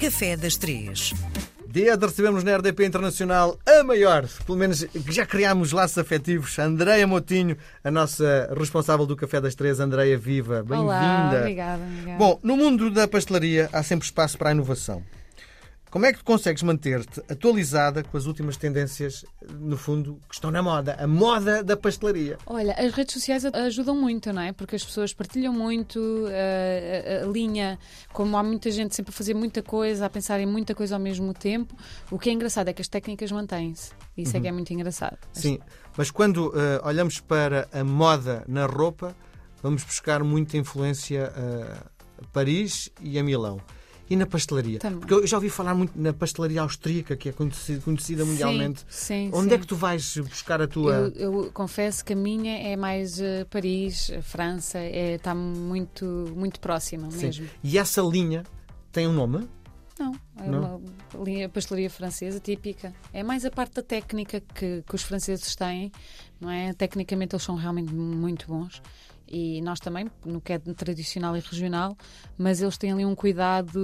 Café das Três. Dia de recebermos na RDP Internacional a maior, pelo menos que já criámos laços afetivos, Andreia Motinho, a nossa responsável do Café das Três. Andreia, viva, Olá, bem-vinda. obrigada, obrigada. Bom, no mundo da pastelaria há sempre espaço para a inovação. Como é que tu consegues manter-te atualizada com as últimas tendências, no fundo, que estão na moda? A moda da pastelaria. Olha, as redes sociais ajudam muito, não é? Porque as pessoas partilham muito a, a- a linha, como há muita gente sempre a fazer muita coisa, a pensar em muita coisa ao mesmo tempo. O que é engraçado é que as técnicas mantêm-se. Isso é que é muito engraçado. Sim, mas quando eh, olhamos para a moda na roupa, vamos buscar muita influência eh, a Paris e a Milão. E na pastelaria? Também. Porque eu já ouvi falar muito na pastelaria austríaca, que é conhecida, conhecida mundialmente. Sim, sim, Onde sim. é que tu vais buscar a tua. Eu, eu confesso que a minha é mais eh, Paris, eh, França, é, está muito, muito próxima mesmo. E essa linha tem um nome? Não, é Não? uma linha pastelaria francesa típica. É mais a parte da técnica que, que os franceses têm, não é? Tecnicamente eles são realmente muito bons. E nós também, no que é tradicional e regional, mas eles têm ali um cuidado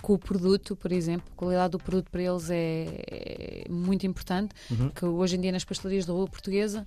com o produto, por exemplo. A qualidade do produto para eles é, é muito importante. Uhum. Que hoje em dia nas pastelarias da rua portuguesa,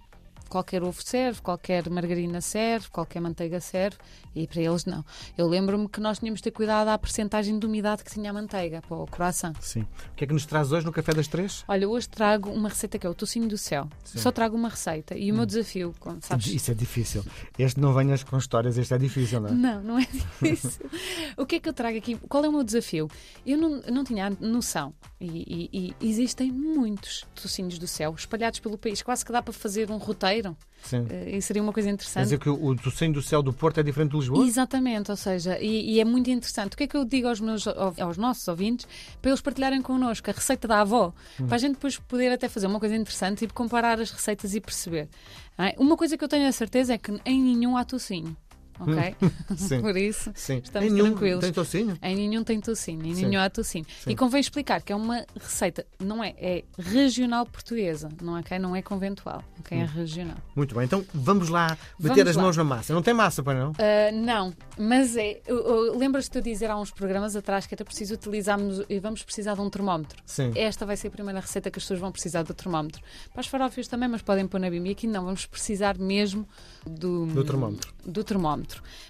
qualquer ovo serve, qualquer margarina serve, qualquer manteiga serve, e para eles não. Eu lembro-me que nós tínhamos de ter cuidado à percentagem de umidade que tinha a manteiga para o coração. Sim. O que é que nos traz hoje no Café das Três? Olha, hoje trago uma receita que é o tocinho do céu. Sim. Só trago uma receita. E o meu desafio, sabes? Isso é difícil. Este não venhas com histórias, este é difícil, não é? Não, não é difícil. o que é que eu trago aqui? Qual é o meu desafio? Eu não, não tinha noção. E, e- e existem muitos tocinhos do céu espalhados pelo país. Quase que dá para fazer um roteiro. Sim. Eh, E seria uma coisa Quer interessante. dizer que o, docinho do céu do Porto é diferente de Lisboa? Exatamente, ou seja, e, e é muito interessante. O que é que eu digo aos, meus, aos nossos ouvintes para eles partilharem connosco a receita da avó, Hum. para a gente depois poder até fazer uma coisa interessante e comparar as receitas e perceber. é? Uma coisa que eu tenho a certeza é que em nenhum há tocinho, ok? Sim. Por isso, Sim. estamos Em nenhum tranquilos. Tem tocinho? em nenhum tem tocinho, em Sim. nenhum há tocinho. Sim. E convém explicar que é uma receita, não é, é regional portuguesa, não é, ok? não é conventual, ok? Hum. É regional. Muito bem, então vamos lá meter Vamos as lá. mãos na massa. Não tem massa, para não? Uh, não, mas é. Lembras-te de eu dizer há uns programas atrás que era preciso utilizarmos e vamos precisar de um termómetro. Sim. Esta vai ser a primeira receita que as pessoas vão precisar do termómetro. Para as farófias também, mas podem pôr na bimbi. Aqui não, vamos precisar mesmo do, Do termómetro. do termómetro.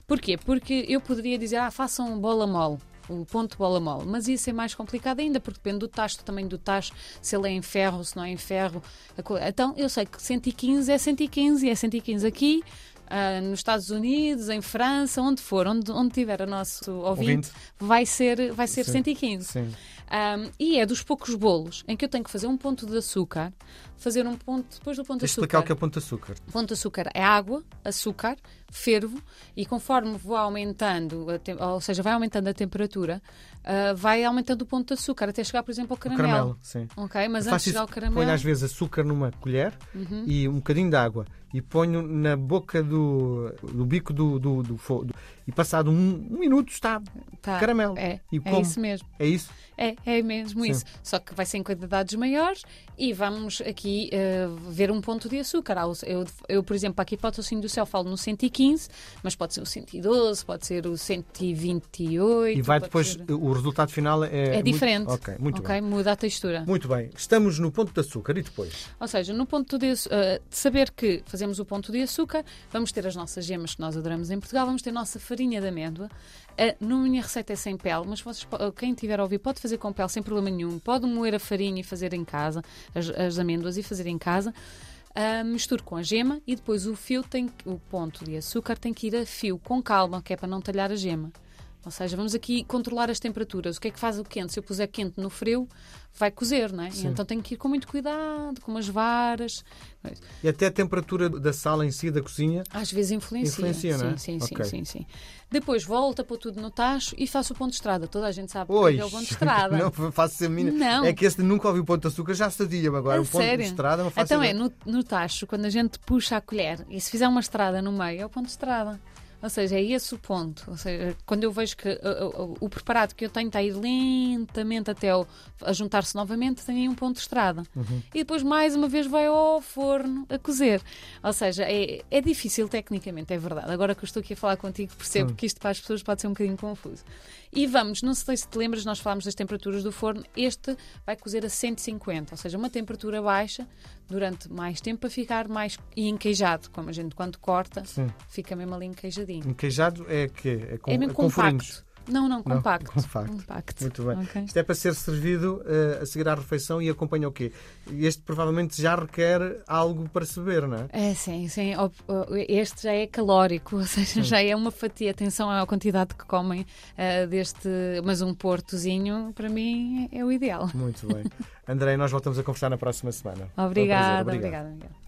Porquê? Porque eu poderia dizer, ah, façam bola mole. O ponto bola mole, mas isso é mais complicado ainda porque depende do tacho, do tamanho do tacho, se ele é em ferro, se não é em ferro. Então eu sei que 115 é 115 e é 115 aqui, ah, nos Estados Unidos, em França, onde for, onde, onde tiver o nosso ouvinte, Ouvinte. vai ser, vai ser Sim. 115. Sim. Um, e é dos poucos bolos em que eu tenho que fazer um ponto de açúcar, fazer um ponto, depois do ponto de eu explicar açúcar. o que é ponto de açúcar. Ponto de açúcar é água, açúcar, fervo e conforme vou aumentando, ou seja, vai aumentando a temperatura, ah, vai aumentando o ponto de açúcar até chegar, por exemplo, ao O caramelo. caramelo, sim. Ok, mas Eu antes de chegar ao caramelo. ponho às vezes açúcar numa colher Uhum. e um bocadinho de água e ponho na boca do, do bico do, do, do fogo e passado um, um minuto está Tá, caramelo. É, E é como? isso mesmo. É isso? É, é mesmo Sim. isso. Só que vai ser em quantidades maiores e vamos aqui eh, ver um ponto de açúcar. Eu, eu, por exemplo, aqui para o tocinho do céu falo no 115, mas pode ser o 112, pode ser o 128. E vai depois, ser- o resultado final é. É muito- diferente. Ok, muito ok, bem. muda a textura. Muito bem. Estamos no ponto de açúcar e depois? Ou seja, no ponto de, eh, de saber que fazemos o ponto de açúcar, vamos ter as nossas gemas que nós adoramos em Portugal, vamos ter a nossa farinha de amêndoa. A na minha receita é sem pele, mas vocês quem tiver a ouvir pode fazer com pele sem problema nenhum. Pode moer a farinha e fazer em casa, as, as amêndoas e fazer em casa. Ah, misturo com a gema e depois o fio tem o ponto de açúcar tem que ir a fio com calma, que é para não talhar a gema. Ou seja, vamos aqui controlar as temperaturas. O que é que faz o quente? Se eu puser quente no frio, vai cozer, não é? Sim. então tenho que ir com muito cuidado, com umas varas. E até a temperatura da sala em si, da cozinha. Às vezes influencia. Influencia, não é? sim, sim, Ok. sim, sim, sim. Depois volta para tudo no tacho e faço o ponto de estrada. Toda a gente sabe Oi! que é o ponto de estrada. não faço a mínima. Não. É que este nunca ouvi o ponto de açúcar, já sabia-me agora. A o ponto sério? de estrada não faço Então é, no, no tacho, quando a gente puxa a colher e se fizer uma estrada no meio, é o ponto de estrada. Ou seja, é esse o ponto. Ou seja, quando eu vejo que uh, uh, o preparado que eu tenho está a ir lentamente até o, a juntar-se novamente, tem aí um ponto de estrada. Uhum. E depois, mais uma vez, vai ao forno a cozer. Ou seja, é, é difícil tecnicamente, é verdade. Agora que eu estou aqui a falar contigo, percebo Hum. que isto para as pessoas pode ser um bocadinho confuso. E vamos, não sei se te lembras, nós falámos das temperaturas do forno. Este vai cozer a 150, ou seja, uma temperatura baixa durante mais tempo para ficar mais enqueijado, como a gente quando corta, Sim. fica mesmo ali enqueijadinho. Um queijado é que é com, é mesmo com compacto. Não, não, Não, compacto. compacto. Compacto. Muito bem. Ok. Isto é para ser servido eh, a seguir à refeição e acompanha o quê? Este provavelmente já requer algo para se beber, não é? É, sim, sim. Este já é calórico, ou seja, já é uma fatia. Atenção à quantidade que comem ah, deste. Mas um portozinho, para mim, é o ideal. Muito bem. André, nós voltamos a conversar na próxima semana. Um. Obrigada, obrigada. obrigada.